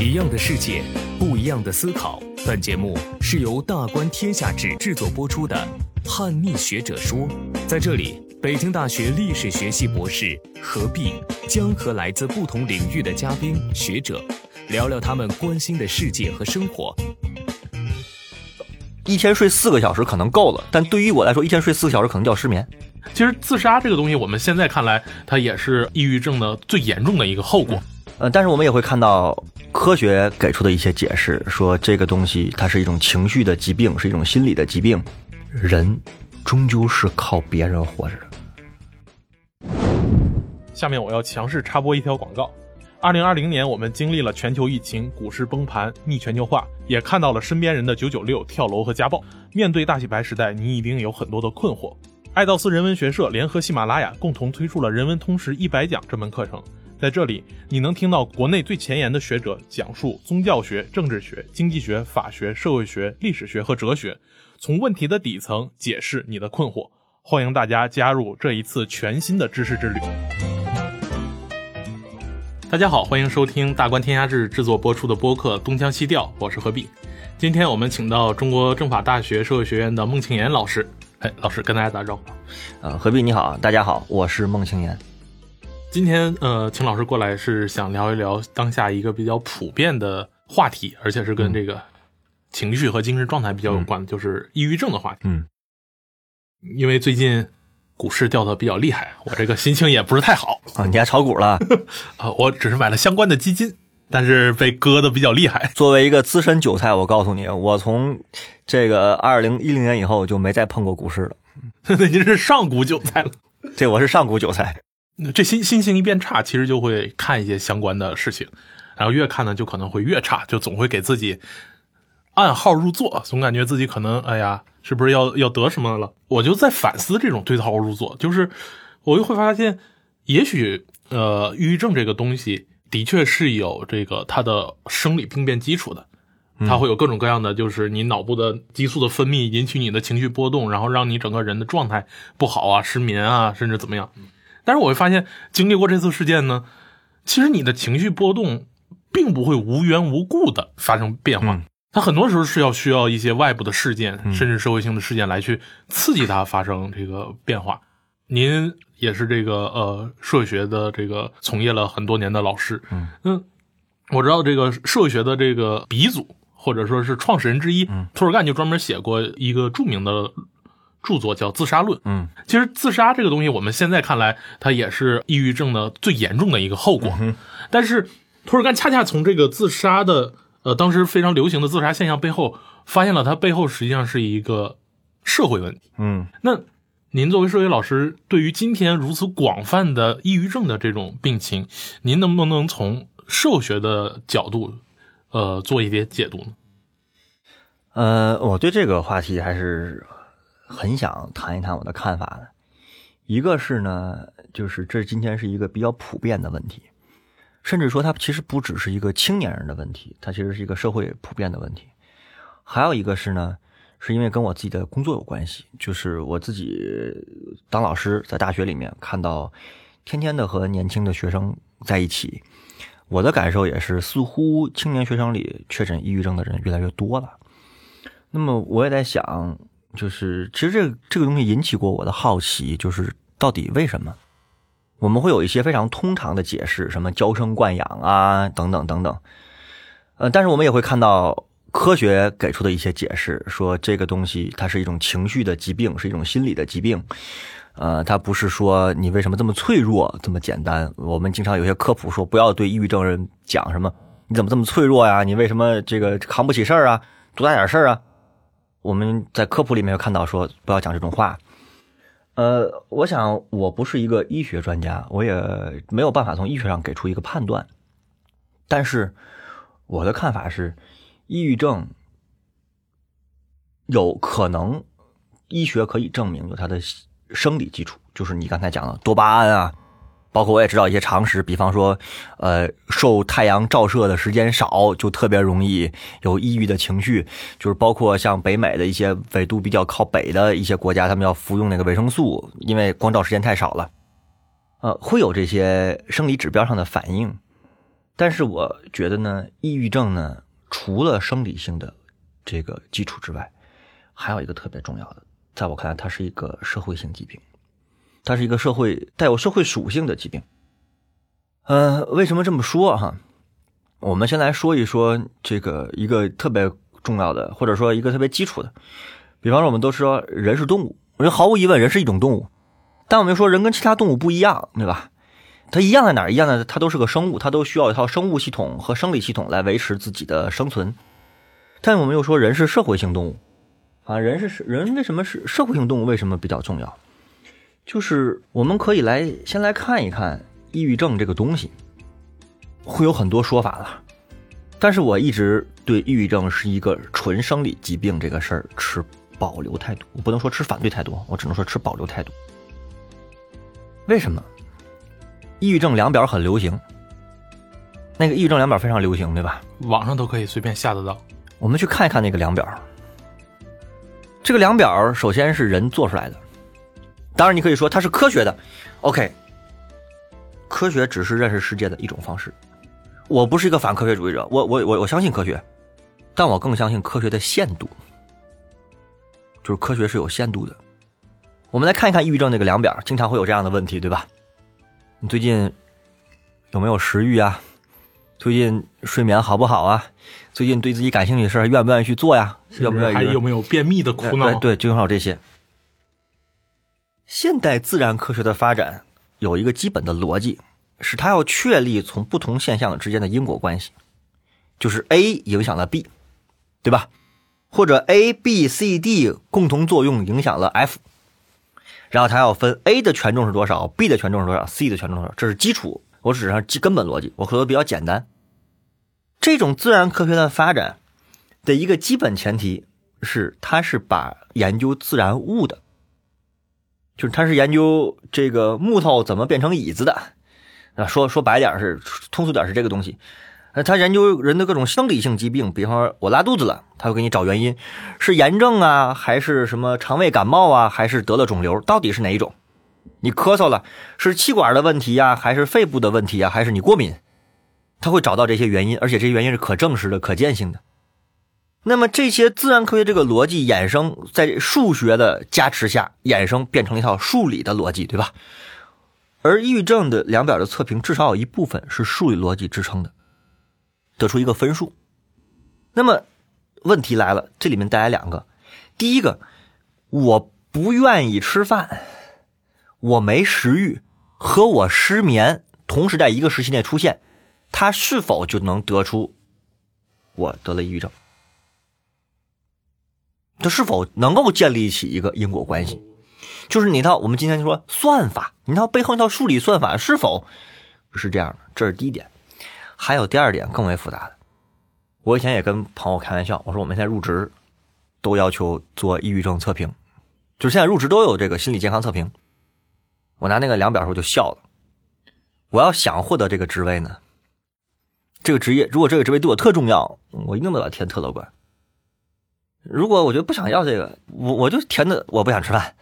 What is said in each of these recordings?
一样的世界，不一样的思考。本节目是由大观天下志制作播出的《叛逆学者说》。在这里，北京大学历史学系博士何必将和来自不同领域的嘉宾学者聊聊他们关心的世界和生活。一天睡四个小时可能够了，但对于我来说，一天睡四个小时可能叫失眠。其实自杀这个东西，我们现在看来，它也是抑郁症的最严重的一个后果。呃，但是我们也会看到科学给出的一些解释，说这个东西它是一种情绪的疾病，是一种心理的疾病。人终究是靠别人活着的。下面我要强势插播一条广告。二零二零年，我们经历了全球疫情、股市崩盘、逆全球化，也看到了身边人的九九六、跳楼和家暴。面对大洗牌时代，你一定有很多的困惑。爱道斯人文学社联合喜马拉雅共同推出了《人文通识一百讲》这门课程。在这里，你能听到国内最前沿的学者讲述宗教学、政治学、经济学、法学、社会学、历史学和哲学，从问题的底层解释你的困惑。欢迎大家加入这一次全新的知识之旅。大家好，欢迎收听大观天下志制作播出的播客《东腔西调》，我是何必。今天我们请到中国政法大学社会学院的孟庆岩老师。哎，老师跟大家打招呼。呃，何必你好，大家好，我是孟庆岩。今天呃，请老师过来是想聊一聊当下一个比较普遍的话题，而且是跟这个情绪和精神状态比较有关的，就是抑郁症的话题。嗯，因为最近股市掉的比较厉害，我这个心情也不是太好啊。你还炒股了？啊，我只是买了相关的基金，但是被割的比较厉害。作为一个资深韭菜，我告诉你，我从这个二零一零年以后就没再碰过股市了。那您是上古韭菜了？这我是上古韭菜。这心心情一变差，其实就会看一些相关的事情，然后越看呢，就可能会越差，就总会给自己暗号入座，总感觉自己可能，哎呀，是不是要要得什么了？我就在反思这种对号入座，就是我就会发现，也许呃，抑郁症这个东西的确是有这个它的生理病变基础的，它会有各种各样的，就是你脑部的激素的分泌引起你的情绪波动，然后让你整个人的状态不好啊，失眠啊，甚至怎么样。但是我会发现，经历过这次事件呢，其实你的情绪波动并不会无缘无故的发生变化，它很多时候是要需要一些外部的事件，甚至社会性的事件来去刺激它发生这个变化。您也是这个呃社会学的这个从业了很多年的老师，嗯，我知道这个社会学的这个鼻祖或者说是创始人之一，托尔干就专门写过一个著名的。著作叫《自杀论》。嗯，其实自杀这个东西，我们现在看来，它也是抑郁症的最严重的一个后果。嗯但是，托尔干恰恰从这个自杀的，呃，当时非常流行的自杀现象背后，发现了它背后实际上是一个社会问题。嗯，那您作为社会老师，对于今天如此广泛的抑郁症的这种病情，您能不能从社会学的角度，呃，做一些解读呢？呃，我对这个话题还是。很想谈一谈我的看法的，一个是呢，就是这今天是一个比较普遍的问题，甚至说它其实不只是一个青年人的问题，它其实是一个社会普遍的问题。还有一个是呢，是因为跟我自己的工作有关系，就是我自己当老师，在大学里面看到天天的和年轻的学生在一起，我的感受也是，似乎青年学生里确诊抑郁症的人越来越多了。那么我也在想。就是其实这个这个东西引起过我的好奇，就是到底为什么？我们会有一些非常通常的解释，什么娇生惯养啊等等等等，呃，但是我们也会看到科学给出的一些解释，说这个东西它是一种情绪的疾病，是一种心理的疾病，呃，它不是说你为什么这么脆弱这么简单。我们经常有些科普说，不要对抑郁症人讲什么你怎么这么脆弱呀，你为什么这个扛不起事儿啊，多大点事儿啊。我们在科普里面有看到说不要讲这种话，呃，我想我不是一个医学专家，我也没有办法从医学上给出一个判断，但是我的看法是，抑郁症有可能医学可以证明有它的生理基础，就是你刚才讲的多巴胺啊。包括我也知道一些常识，比方说，呃，受太阳照射的时间少，就特别容易有抑郁的情绪。就是包括像北美的一些纬度比较靠北的一些国家，他们要服用那个维生素，因为光照时间太少了，呃，会有这些生理指标上的反应。但是我觉得呢，抑郁症呢，除了生理性的这个基础之外，还有一个特别重要的，在我看来，它是一个社会性疾病，它是一个社会带有社会属性的疾病。呃，为什么这么说哈？我们先来说一说这个一个特别重要的，或者说一个特别基础的，比方说我们都说人是动物，我觉得毫无疑问人是一种动物，但我们说人跟其他动物不一样，对吧？它一样在哪儿？一样的，它都是个生物，它都需要一套生物系统和生理系统来维持自己的生存。但我们又说人是社会性动物，啊，人是人为什么是社会性动物？为什么比较重要？就是我们可以来先来看一看抑郁症这个东西，会有很多说法了。但是我一直对抑郁症是一个纯生理疾病这个事儿持保留态度，我不能说持反对态度，我只能说持保留态度。为什么？抑郁症量表很流行，那个抑郁症量表非常流行，对吧？网上都可以随便下得到。我们去看一看那个量表。这个量表首先是人做出来的，当然你可以说它是科学的。OK，科学只是认识世界的一种方式。我不是一个反科学主义者，我我我我相信科学，但我更相信科学的限度，就是科学是有限度的。我们来看一看抑郁症那个量表，经常会有这样的问题，对吧？你最近有没有食欲啊？最近睡眠好不好啊？最近对自己感兴趣的事愿不愿意去做呀？愿不愿意？还有没有便秘的苦恼？对，就有这些。现代自然科学的发展有一个基本的逻辑，是它要确立从不同现象之间的因果关系，就是 A 影响了 B，对吧？或者 A、B、C、D 共同作用影响了 F。然后它要分 A 的权重是多少，B 的权重是多少，C 的权重多少，这是基础。我只上基根本逻辑，我可能比较简单。这种自然科学的发展的一个基本前提是，它是把研究自然物的，就是他是研究这个木头怎么变成椅子的啊。说说白点是通俗点是这个东西。呃，他研究人的各种生理性疾病，比方说我拉肚子了，他会给你找原因，是炎症啊，还是什么肠胃感冒啊，还是得了肿瘤，到底是哪一种？你咳嗽了，是气管的问题呀，还是肺部的问题呀，还是你过敏？他会找到这些原因，而且这些原因是可证实的、可见性的。那么这些自然科学这个逻辑衍生，在数学的加持下衍生，变成了一套数理的逻辑，对吧？而抑郁症的量表的测评，至少有一部分是数理逻辑支撑的。得出一个分数，那么问题来了，这里面带来两个：第一个，我不愿意吃饭，我没食欲，和我失眠同时在一个时期内出现，它是否就能得出我得了抑郁症？它是否能够建立起一个因果关系？就是你到我们今天就说算法，你到背后那套数理算法是否是这样的？这是第一点。还有第二点更为复杂的，我以前也跟朋友开玩笑，我说我们现在入职都要求做抑郁症测评，就是现在入职都有这个心理健康测评。我拿那个量表时候就笑了。我要想获得这个职位呢，这个职业如果这个职位对我特重要，我一定都要填特乐观。如果我觉得不想要这个，我我就填的我不想吃饭，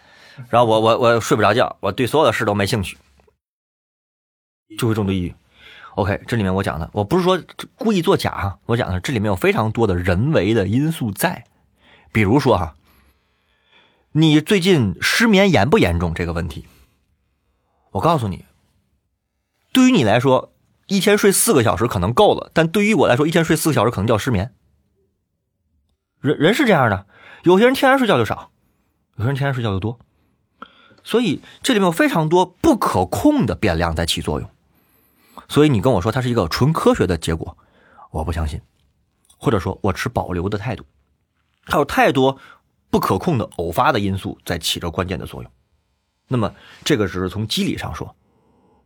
然后我我我睡不着觉，我对所有的事都没兴趣，就会重度抑郁。OK，这里面我讲的，我不是说故意作假哈，我讲的这里面有非常多的人为的因素在，比如说哈，你最近失眠严不严重这个问题，我告诉你，对于你来说，一天睡四个小时可能够了，但对于我来说，一天睡四个小时可能叫失眠。人人是这样的，有些人天然睡觉就少，有些人天然睡觉就多，所以这里面有非常多不可控的变量在起作用。所以你跟我说它是一个纯科学的结果，我不相信，或者说我持保留的态度。它有太多不可控的偶发的因素在起着关键的作用。那么这个只是从机理上说。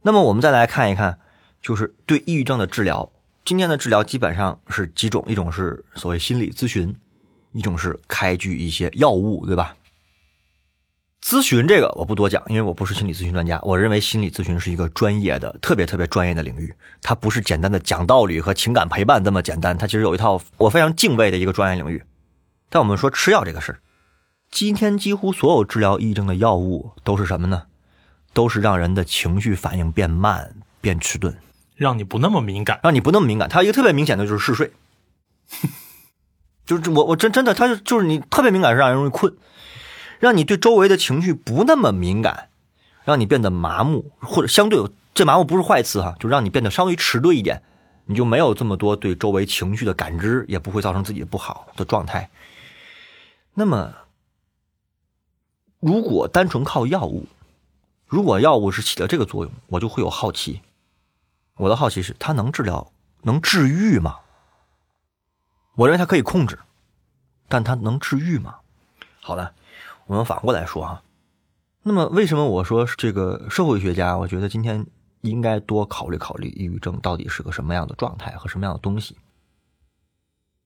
那么我们再来看一看，就是对抑郁症的治疗。今天的治疗基本上是几种，一种是所谓心理咨询，一种是开具一些药物，对吧？咨询这个我不多讲，因为我不是心理咨询专家。我认为心理咨询是一个专业的、特别特别专业的领域，它不是简单的讲道理和情感陪伴这么简单，它其实有一套我非常敬畏的一个专业领域。但我们说吃药这个事儿，今天几乎所有治疗抑郁症的药物都是什么呢？都是让人的情绪反应变慢、变迟钝。让你不那么敏感。让你不那么敏感。它一个特别明显的就是嗜睡，就是我我真真的，他就就是你特别敏感是让人容易困，让你对周围的情绪不那么敏感，让你变得麻木，或者相对这麻木不是坏词哈，就让你变得稍微迟钝一点，你就没有这么多对周围情绪的感知，也不会造成自己不好的状态。那么，如果单纯靠药物，如果药物是起了这个作用，我就会有好奇。我的好奇是，它能治疗、能治愈吗？我认为它可以控制，但它能治愈吗？好了，我们反过来说哈。那么，为什么我说这个社会学家？我觉得今天应该多考虑考虑抑郁症到底是个什么样的状态和什么样的东西。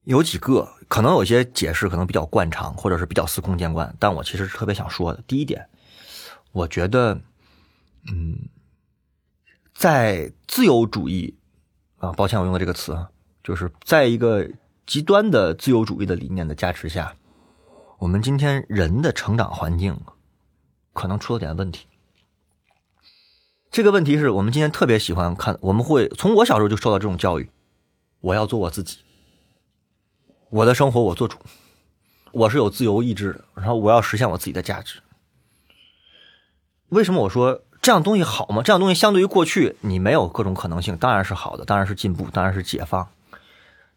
有几个可能有些解释可能比较惯常，或者是比较司空见惯，但我其实特别想说的。第一点，我觉得，嗯。在自由主义啊，抱歉，我用的这个词啊，就是在一个极端的自由主义的理念的加持下，我们今天人的成长环境可能出了点问题。这个问题是我们今天特别喜欢看，我们会从我小时候就受到这种教育：我要做我自己，我的生活我做主，我是有自由意志的，然后我要实现我自己的价值。为什么我说？这样东西好吗？这样东西相对于过去，你没有各种可能性，当然是好的，当然是进步，当然是解放。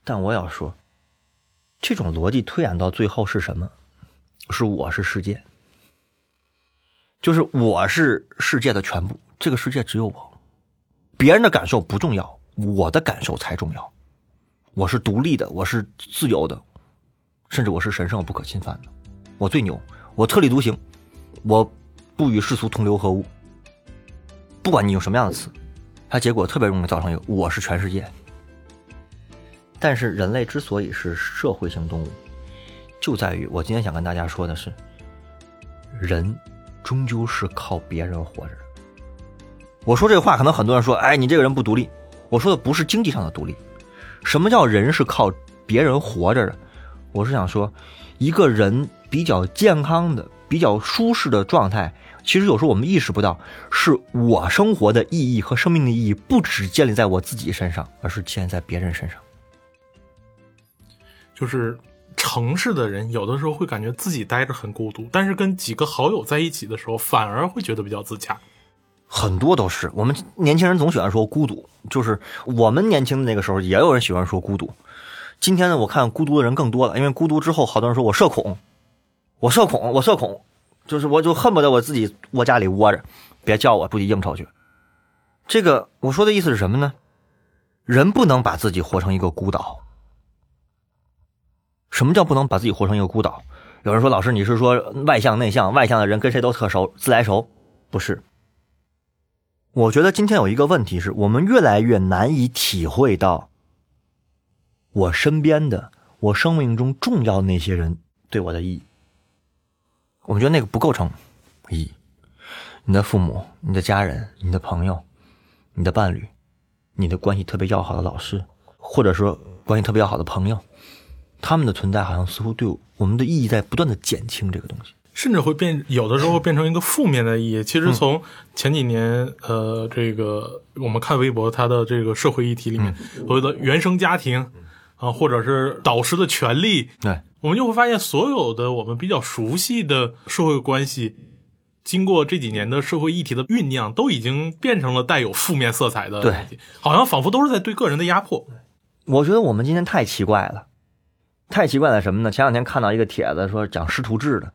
但我要说，这种逻辑推演到最后是什么？是我是世界，就是我是世界的全部，这个世界只有我，别人的感受不重要，我的感受才重要。我是独立的，我是自由的，甚至我是神圣不可侵犯的，我最牛，我特立独行，我不与世俗同流合污。不管你用什么样的词，它结果特别容易造成一个“我是全世界”。但是人类之所以是社会性动物，就在于我今天想跟大家说的是，人终究是靠别人活着的。我说这话，可能很多人说：“哎，你这个人不独立。”我说的不是经济上的独立。什么叫人是靠别人活着的？我是想说，一个人比较健康的、比较舒适的状态。其实有时候我们意识不到，是我生活的意义和生命的意义不只建立在我自己身上，而是建立在别人身上。就是城市的人有的时候会感觉自己待着很孤独，但是跟几个好友在一起的时候，反而会觉得比较自洽。很多都是我们年轻人总喜欢说孤独，就是我们年轻的那个时候也有人喜欢说孤独。今天呢，我看孤独的人更多了，因为孤独之后，好多人说我社恐，我社恐，我社恐。就是我就恨不得我自己窝家里窝着，别叫我出去应酬去。这个我说的意思是什么呢？人不能把自己活成一个孤岛。什么叫不能把自己活成一个孤岛？有人说老师你是说外向内向，外向的人跟谁都特熟，自来熟？不是。我觉得今天有一个问题是我们越来越难以体会到我身边的、我生命中重要那些人对我的意义。我们觉得那个不构成意义。你的父母、你的家人、你的朋友、你的伴侣、你的关系特别要好的老师，或者说关系特别要好的朋友，他们的存在好像似乎对我们的意义在不断的减轻这个东西，甚至会变，有的时候会变成一个负面的意义。其实从前几年，呃，这个我们看微博，它的这个社会议题里面，所谓的原生家庭啊，或者是导师的权利，对。我们就会发现，所有的我们比较熟悉的社会关系，经过这几年的社会议题的酝酿，都已经变成了带有负面色彩的。对，好像仿佛都是在对个人的压迫。我觉得我们今天太奇怪了，太奇怪了什么呢？前两天看到一个帖子说讲师徒制的，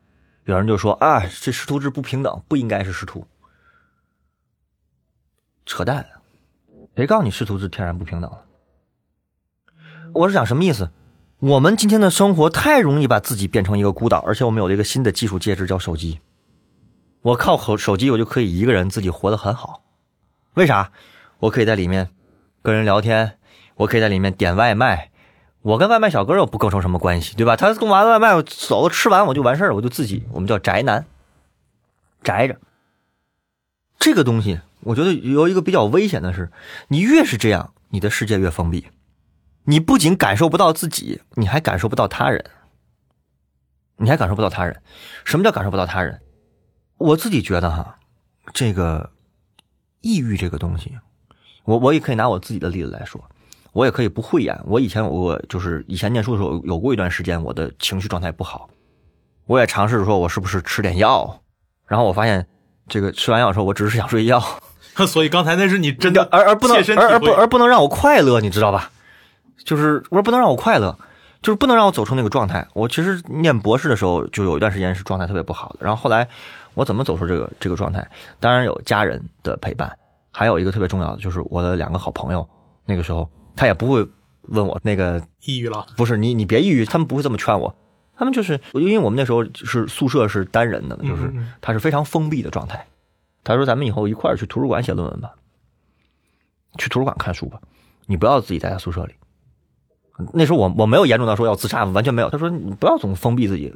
有人就说啊，这师徒制不平等，不应该是师徒。扯淡！谁告诉你师徒制天然不平等了？我是讲什么意思？我们今天的生活太容易把自己变成一个孤岛，而且我们有了一个新的技术介质叫手机。我靠手手机，我就可以一个人自己活得很好。为啥？我可以在里面跟人聊天，我可以在里面点外卖。我跟外卖小哥又不构成什么关系，对吧？他送完外卖，走了吃完我就完事儿，我就自己，我们叫宅男，宅着。这个东西，我觉得有一个比较危险的是，你越是这样，你的世界越封闭。你不仅感受不到自己，你还感受不到他人。你还感受不到他人。什么叫感受不到他人？我自己觉得哈，这个抑郁这个东西，我我也可以拿我自己的例子来说，我也可以不会演。我以前我就是以前念书的时候，有过一段时间我的情绪状态不好，我也尝试说我是不是吃点药，然后我发现这个吃完药之后，我只是想睡觉，所以刚才那是你真的而而不能而不而不能让我快乐，你知道吧？就是我说不能让我快乐，就是不能让我走出那个状态。我其实念博士的时候，就有一段时间是状态特别不好的。然后后来我怎么走出这个这个状态？当然有家人的陪伴，还有一个特别重要的就是我的两个好朋友。那个时候他也不会问我那个抑郁了。不是你你别抑郁，他们不会这么劝我。他们就是因为我们那时候是宿舍是单人的，就是他是非常封闭的状态。他说咱们以后一块儿去图书馆写论文吧，去图书馆看书吧，你不要自己待在宿舍里。那时候我我没有严重到说要自杀，完全没有。他说你不要总封闭自己。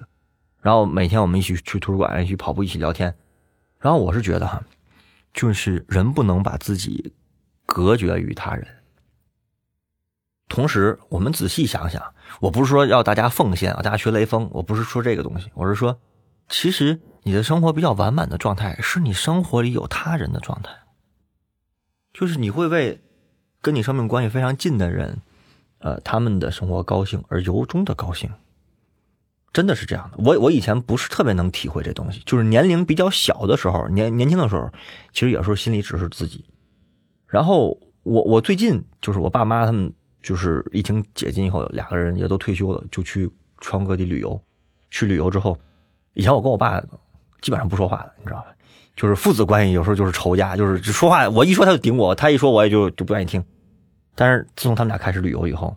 然后每天我们一起去图书馆，一起跑步，一起聊天。然后我是觉得哈，就是人不能把自己隔绝于他人。同时，我们仔细想想，我不是说要大家奉献啊，大家学雷锋，我不是说这个东西，我是说，其实你的生活比较完满的状态，是你生活里有他人的状态，就是你会为跟你生命关系非常近的人，呃，他们的生活高兴而由衷的高兴，真的是这样的。我我以前不是特别能体会这东西，就是年龄比较小的时候，年年轻的时候，其实有时候心里只是自己。然后我我最近就是我爸妈他们就是疫情解禁以后，两个人也都退休了，就去全国各地旅游。去旅游之后，以前我跟我爸基本上不说话的，你知道吧？就是父子关系有时候就是仇家，就是说话我一说他就顶我，他一说我也就就不愿意听。但是自从他们俩开始旅游以后，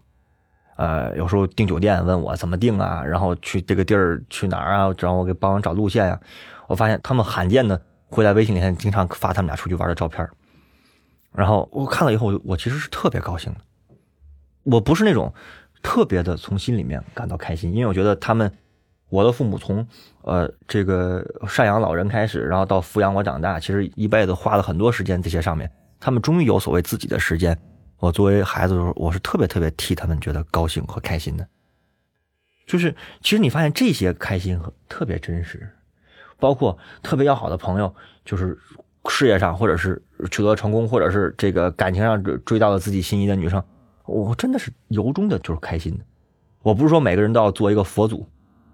呃，有时候订酒店问我怎么订啊，然后去这个地儿去哪儿啊，让我给帮忙找路线呀、我发现他们罕见的会在微信里面经常发他们俩出去玩的照片然后我看了以后，我其实是特别高兴的。我不是那种特别的从心里面感到开心，因为我觉得他们，我的父母从呃这个赡养老人开始，然后到抚养我长大，其实一辈子花了很多时间这些上面，他们终于有所谓自己的时间。我作为孩子的时候，我是特别特别替他们觉得高兴和开心的。就是其实你发现这些开心和特别真实，包括特别要好的朋友，就是事业上或者是取得成功，或者是这个感情上追追到了自己心仪的女生，我真的是由衷的就是开心的。我不是说每个人都要做一个佛祖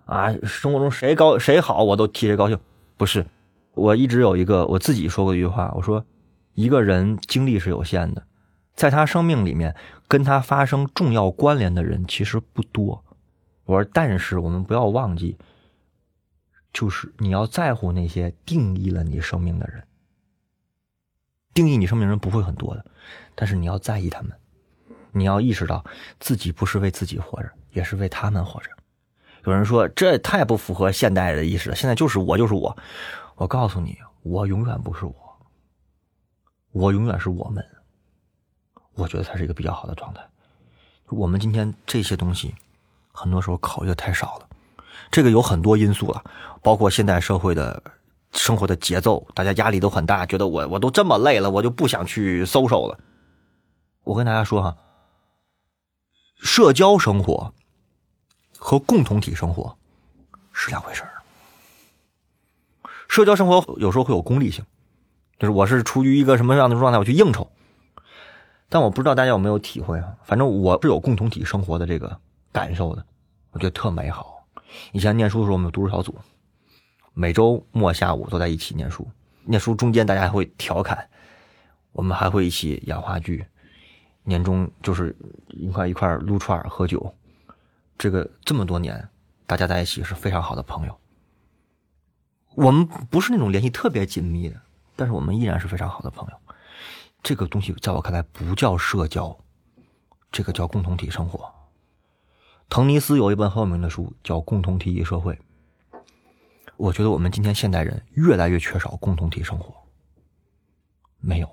啊，生活中谁高谁好我都替谁高兴，不是。我一直有一个我自己说过一句话，我说一个人精力是有限的，在他生命里面跟他发生重要关联的人其实不多。我说，但是我们不要忘记，就是你要在乎那些定义了你生命的人。定义你生命人不会很多的，但是你要在意他们，你要意识到自己不是为自己活着，也是为他们活着。有人说这太不符合现代的意识了，现在就是我就是我。我告诉你，我永远不是我，我永远是我们。我觉得它是一个比较好的状态。我们今天这些东西，很多时候考虑的太少了。这个有很多因素了，包括现代社会的生活的节奏，大家压力都很大，觉得我我都这么累了，我就不想去 social 了。我跟大家说哈，社交生活和共同体生活是两回事儿。社交生活有时候会有功利性，就是我是处于一个什么样的状态，我去应酬。但我不知道大家有没有体会啊？反正我是有共同体生活的这个感受的，我觉得特美好。以前念书的时候，我们有读书小组，每周末下午都在一起念书。念书中间大家还会调侃，我们还会一起演话剧。年终就是一块一块撸串喝酒，这个这么多年，大家在一起是非常好的朋友。我们不是那种联系特别紧密的，但是我们依然是非常好的朋友。这个东西在我看来不叫社交，这个叫共同体生活。滕尼斯有一本很有名的书叫《共同体与社会》。我觉得我们今天现代人越来越缺少共同体生活，没有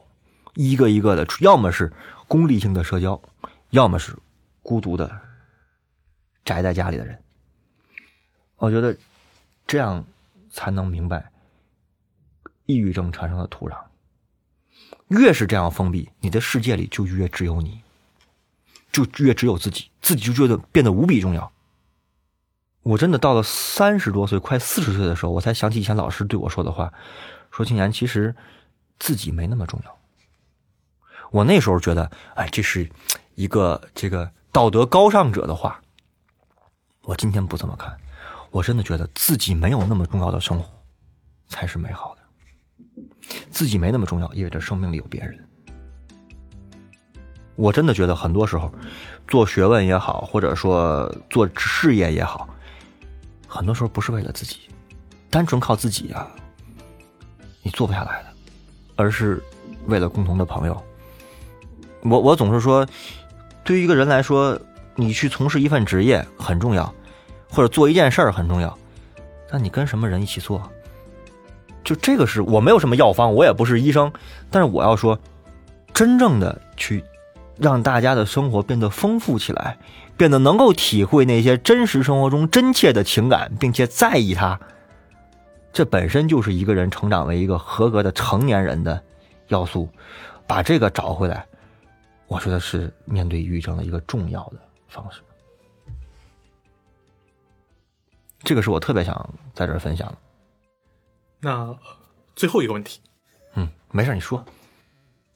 一个一个的，要么是功利性的社交，要么是孤独的宅在家里的人。我觉得这样才能明白抑郁症产生的土壤。越是这样封闭，你的世界里就越只有你，就越只有自己，自己就觉得变得无比重要。我真的到了三十多岁，快四十岁的时候，我才想起以前老师对我说的话，说青年其实自己没那么重要。我那时候觉得，哎，这是一个这个道德高尚者的话。我今天不这么看，我真的觉得自己没有那么重要的生活才是美好的。自己没那么重要，意味着生命里有别人。我真的觉得很多时候，做学问也好，或者说做事业也好，很多时候不是为了自己，单纯靠自己啊，你做不下来的，而是为了共同的朋友。我我总是说，对于一个人来说，你去从事一份职业很重要，或者做一件事儿很重要，但你跟什么人一起做，就这个是我没有什么药方，我也不是医生，但是我要说，真正的去。让大家的生活变得丰富起来，变得能够体会那些真实生活中真切的情感，并且在意它，这本身就是一个人成长为一个合格的成年人的要素。把这个找回来，我觉得是面对抑郁症的一个重要的方式。这个是我特别想在这儿分享的。那最后一个问题，嗯，没事，你说，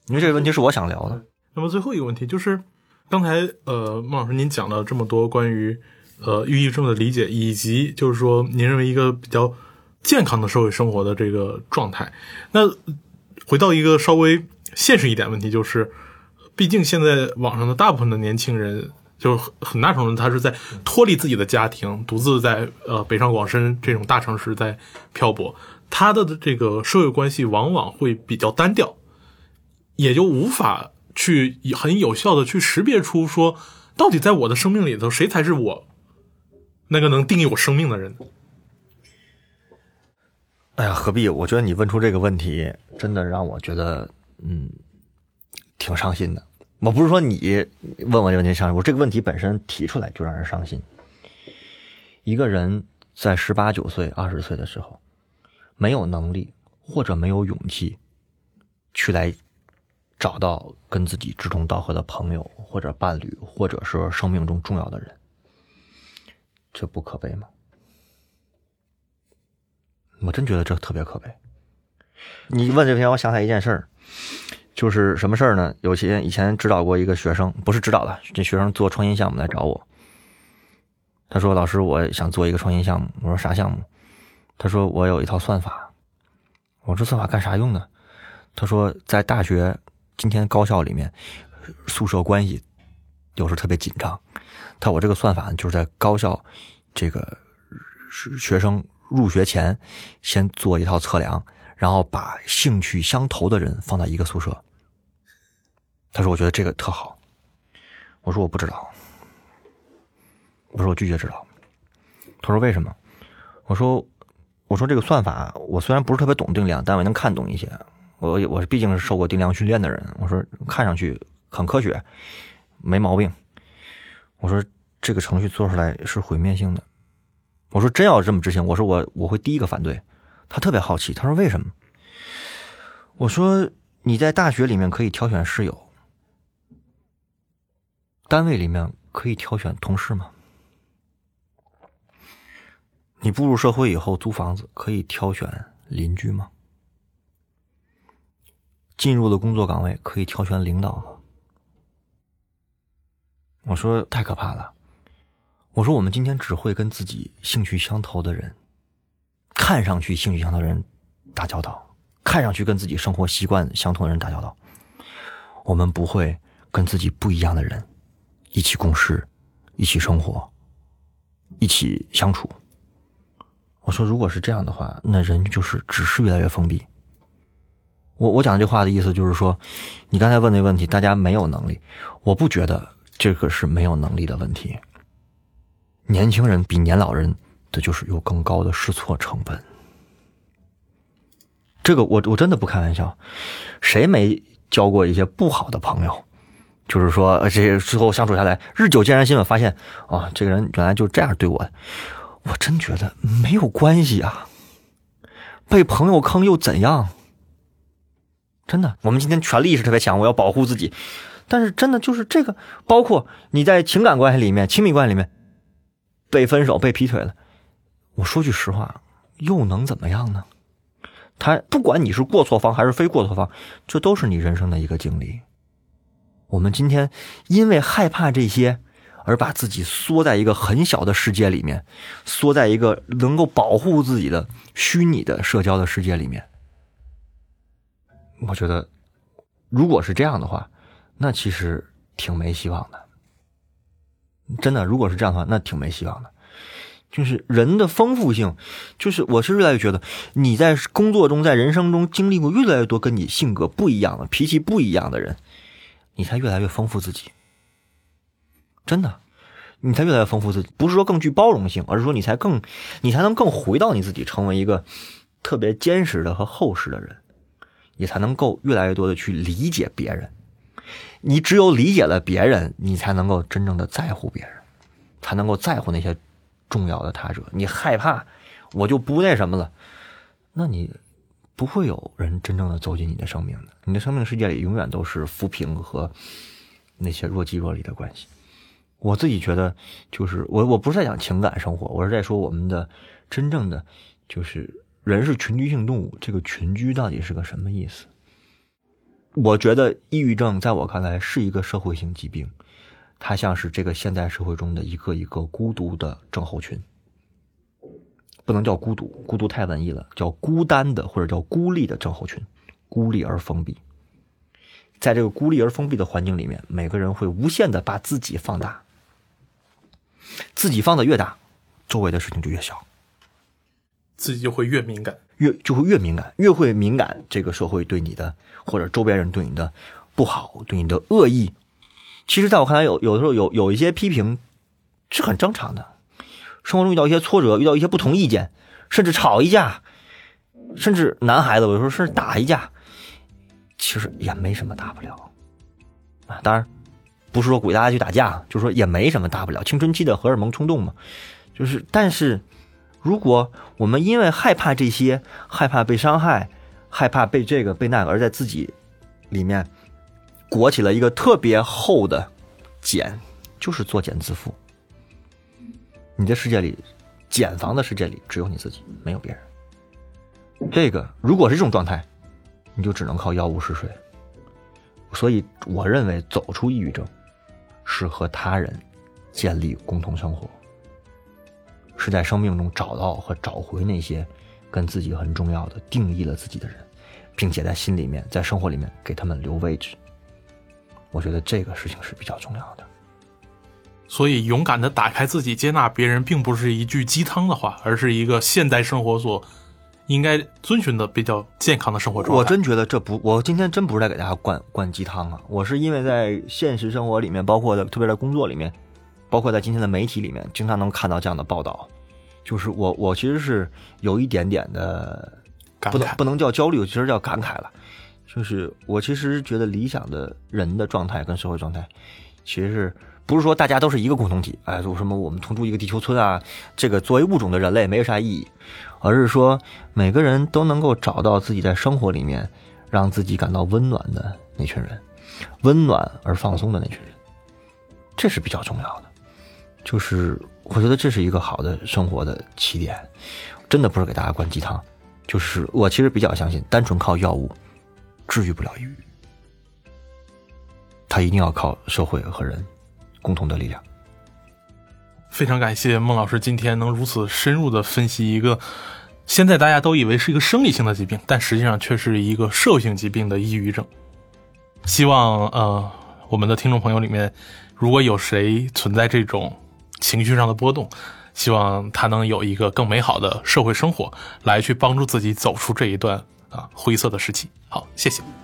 因为这个问题是我想聊的。那么最后一个问题就是，刚才呃，孟老师您讲了这么多关于呃抑郁症的理解，以及就是说您认为一个比较健康的社会生活的这个状态。那回到一个稍微现实一点问题，就是毕竟现在网上的大部分的年轻人，就是很大程度他是在脱离自己的家庭，独自在呃北上广深这种大城市在漂泊，他的这个社会关系往往会比较单调，也就无法。去很有效的去识别出说，到底在我的生命里头，谁才是我那个能定义我生命的人？哎呀，何必？我觉得你问出这个问题，真的让我觉得，嗯，挺伤心的。我不是说你问我这个问题伤心，我这个问题本身提出来就让人伤心。一个人在十八九岁、二十岁的时候，没有能力或者没有勇气去来。找到跟自己志同道合的朋友或者伴侣，或者说生命中重要的人，这不可悲吗？我真觉得这特别可悲。你问这篇，我想起来一件事儿，就是什么事儿呢？有些以前指导过一个学生，不是指导的，这学生做创新项目来找我。他说：“老师，我想做一个创新项目。”我说：“啥项目？”他说：“我有一套算法。”我说：“算法干啥用的？”他说：“在大学。”今天高校里面宿舍关系有时特别紧张，他我这个算法就是在高校这个学生入学前先做一套测量，然后把兴趣相投的人放在一个宿舍。他说：“我觉得这个特好。”我说：“我不知道。”我说：“我拒绝知道。”他说：“为什么？”我说：“我说这个算法，我虽然不是特别懂定量，但我能看懂一些。”我我毕竟是受过定量训练的人，我说看上去很科学，没毛病。我说这个程序做出来是毁灭性的。我说真要这么执行，我说我我会第一个反对。他特别好奇，他说为什么？我说你在大学里面可以挑选室友，单位里面可以挑选同事吗？你步入社会以后租房子可以挑选邻居吗？进入的工作岗位可以挑选领导吗？我说太可怕了。我说我们今天只会跟自己兴趣相投的人，看上去兴趣相投的人打交道，看上去跟自己生活习惯相同的人打交道。我们不会跟自己不一样的人一起共事、一起生活、一起相处。我说如果是这样的话，那人就是只是越来越封闭。我我讲这话的意思就是说，你刚才问那问题，大家没有能力，我不觉得这个是没有能力的问题。年轻人比年老人的就是有更高的试错成本。这个我我真的不开玩笑，谁没交过一些不好的朋友？就是说，这些之后相处下来，日久见人心了，发现啊，这个人原来就这样对我，我真觉得没有关系啊。被朋友坑又怎样？真的，我们今天权力意识特别强，我要保护自己。但是真的就是这个，包括你在情感关系里面、亲密关系里面被分手、被劈腿了，我说句实话，又能怎么样呢？他不管你是过错方还是非过错方，这都是你人生的一个经历。我们今天因为害怕这些，而把自己缩在一个很小的世界里面，缩在一个能够保护自己的虚拟的社交的世界里面。我觉得，如果是这样的话，那其实挺没希望的。真的，如果是这样的话，那挺没希望的。就是人的丰富性，就是我是越来越觉得，你在工作中、在人生中经历过越来越多跟你性格不一样的、脾气不一样的人，你才越来越丰富自己。真的，你才越来越丰富自己，不是说更具包容性，而是说你才更，你才能更回到你自己，成为一个特别坚实的和厚实的人，也才能够越来越多的去理解别人。你只有理解了别人，你才能够真正的在乎别人，才能够在乎那些。重要的他者，你害怕，我就不那什么了。那你不会有人真正的走进你的生命的。你的生命世界里永远都是浮萍和那些若即若离的关系。我自己觉得，就是我我不是在讲情感生活，我是在说我们的真正的就是人是群居性动物，这个群居到底是个什么意思？我觉得抑郁症在我看来是一个社会性疾病。它像是这个现代社会中的一个一个孤独的症候群，不能叫孤独，孤独太文艺了，叫孤单的或者叫孤立的症候群，孤立而封闭。在这个孤立而封闭的环境里面，每个人会无限的把自己放大，自己放的越大，周围的事情就越小，自己就会越敏感，越就会越敏感，越会敏感。这个社会对你的或者周边人对你的不好，对你的恶意。其实，在我看来，有有的时候有有一些批评是很正常的。生活中遇到一些挫折，遇到一些不同意见，甚至吵一架，甚至男孩子有时候甚至打一架，其实也没什么大不了啊。当然，不是说鼓励大家去打架，就是说也没什么大不了。青春期的荷尔蒙冲动嘛，就是。但是，如果我们因为害怕这些，害怕被伤害，害怕被这个被那个，而在自己里面。裹起了一个特别厚的茧，就是作茧自缚。你的世界里，茧房的世界里，只有你自己，没有别人。这个如果是这种状态，你就只能靠药物试睡。所以，我认为走出抑郁症，是和他人建立共同生活，是在生命中找到和找回那些跟自己很重要的、定义了自己的人，并且在心里面、在生活里面给他们留位置。我觉得这个事情是比较重要的，所以勇敢的打开自己，接纳别人，并不是一句鸡汤的话，而是一个现代生活所应该遵循的比较健康的生活状态。我真觉得这不，我今天真不是在给大家灌灌鸡汤啊！我是因为在现实生活里面，包括在特别在工作里面，包括在今天的媒体里面，经常能看到这样的报道，就是我我其实是有一点点的不能不能叫焦虑，其实叫感慨了。就是我其实觉得理想的人的状态跟社会状态，其实是不是说大家都是一个共同体？哎，说什么我们同住一个地球村啊？这个作为物种的人类没有啥意义，而是说每个人都能够找到自己在生活里面让自己感到温暖的那群人，温暖而放松的那群人，这是比较重要的。就是我觉得这是一个好的生活的起点，真的不是给大家灌鸡汤。就是我其实比较相信，单纯靠药物。治愈不了抑郁，他一定要靠社会和人共同的力量。非常感谢孟老师今天能如此深入的分析一个现在大家都以为是一个生理性的疾病，但实际上却是一个社会性疾病的抑郁症。希望呃我们的听众朋友里面，如果有谁存在这种情绪上的波动，希望他能有一个更美好的社会生活，来去帮助自己走出这一段。啊，灰色的时期。好，谢谢。